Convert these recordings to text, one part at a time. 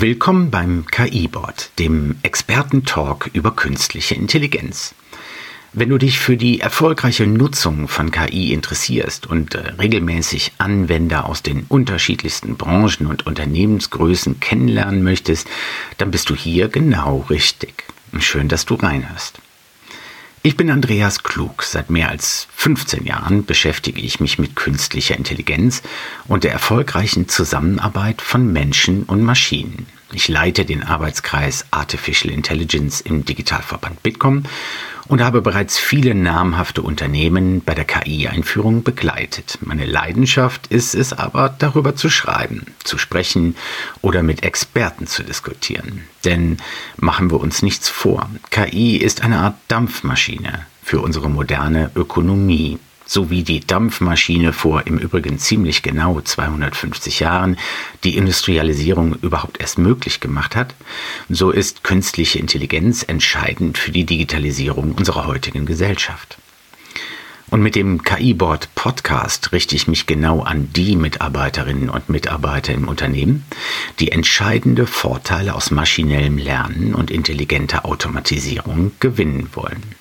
Willkommen beim KI-Board, dem Experten-Talk über künstliche Intelligenz. Wenn du dich für die erfolgreiche Nutzung von KI interessierst und äh, regelmäßig Anwender aus den unterschiedlichsten Branchen und Unternehmensgrößen kennenlernen möchtest, dann bist du hier genau richtig. Schön, dass du reinhörst. Ich bin Andreas Klug. Seit mehr als 15 Jahren beschäftige ich mich mit künstlicher Intelligenz und der erfolgreichen Zusammenarbeit von Menschen und Maschinen. Ich leite den Arbeitskreis Artificial Intelligence im Digitalverband Bitkom und habe bereits viele namhafte Unternehmen bei der KI-Einführung begleitet. Meine Leidenschaft ist es aber, darüber zu schreiben, zu sprechen oder mit Experten zu diskutieren. Denn machen wir uns nichts vor, KI ist eine Art Dampfmaschine für unsere moderne Ökonomie sowie die Dampfmaschine vor im Übrigen ziemlich genau 250 Jahren die Industrialisierung überhaupt erst möglich gemacht hat, so ist künstliche Intelligenz entscheidend für die Digitalisierung unserer heutigen Gesellschaft. Und mit dem KI-Board Podcast richte ich mich genau an die Mitarbeiterinnen und Mitarbeiter im Unternehmen, die entscheidende Vorteile aus maschinellem Lernen und intelligenter Automatisierung gewinnen wollen.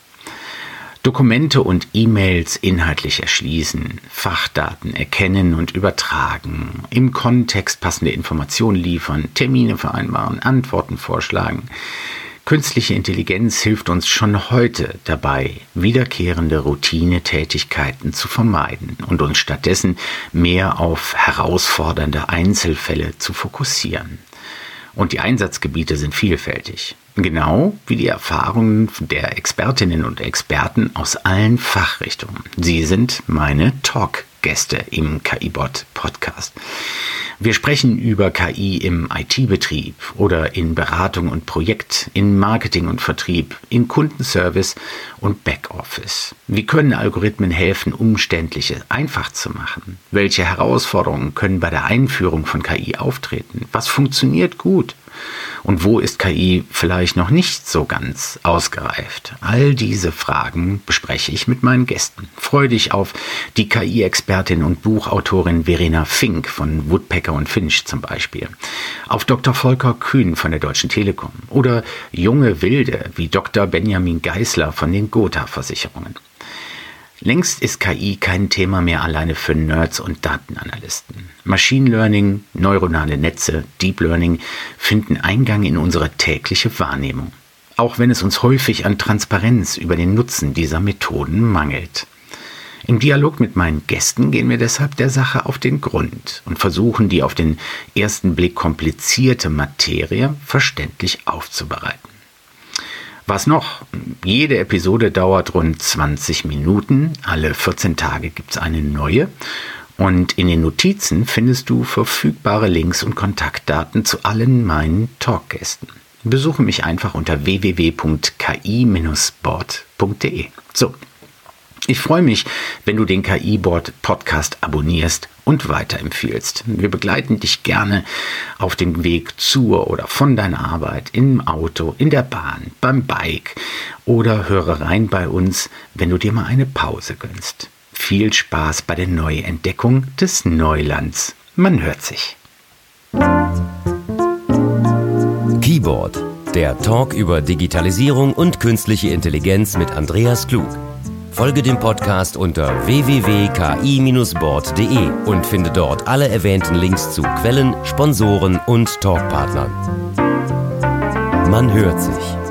Dokumente und E-Mails inhaltlich erschließen, Fachdaten erkennen und übertragen, im Kontext passende Informationen liefern, Termine vereinbaren, Antworten vorschlagen. Künstliche Intelligenz hilft uns schon heute dabei, wiederkehrende Routinetätigkeiten zu vermeiden und uns stattdessen mehr auf herausfordernde Einzelfälle zu fokussieren. Und die Einsatzgebiete sind vielfältig. Genau wie die Erfahrungen der Expertinnen und Experten aus allen Fachrichtungen. Sie sind meine Talk-Gäste im KI-Bot Podcast. Wir sprechen über KI im IT-Betrieb oder in Beratung und Projekt, in Marketing und Vertrieb, in Kundenservice und Backoffice. Wie können Algorithmen helfen, Umständliche einfach zu machen? Welche Herausforderungen können bei der Einführung von KI auftreten? Was funktioniert gut? Und wo ist KI vielleicht noch nicht so ganz ausgereift? All diese Fragen bespreche ich mit meinen Gästen. Freue dich auf die KI-Expertin und Buchautorin Verena Fink von Woodpecker und Finch zum Beispiel. Auf Dr. Volker Kühn von der Deutschen Telekom oder junge Wilde wie Dr. Benjamin Geisler von den Gotha-Versicherungen. Längst ist KI kein Thema mehr alleine für Nerds und Datenanalysten. Machine Learning, neuronale Netze, Deep Learning finden Eingang in unsere tägliche Wahrnehmung, auch wenn es uns häufig an Transparenz über den Nutzen dieser Methoden mangelt. Im Dialog mit meinen Gästen gehen wir deshalb der Sache auf den Grund und versuchen, die auf den ersten Blick komplizierte Materie verständlich aufzubereiten. Was noch? Jede Episode dauert rund 20 Minuten. Alle 14 Tage gibt es eine neue. Und in den Notizen findest du verfügbare Links und Kontaktdaten zu allen meinen Talkgästen. Besuche mich einfach unter www.ki-board.de. So, ich freue mich, wenn du den KI-Board Podcast abonnierst und weiterempfiehlst. Wir begleiten dich gerne auf dem Weg zur oder von deiner Arbeit, im Auto, in der Bahn, beim Bike oder höre rein bei uns, wenn du dir mal eine Pause gönnst. Viel Spaß bei der Neuentdeckung des Neulands. Man hört sich. Keyboard, der Talk über Digitalisierung und künstliche Intelligenz mit Andreas Klug. Folge dem Podcast unter www.ki-board.de und finde dort alle erwähnten Links zu Quellen, Sponsoren und Talkpartnern. Man hört sich.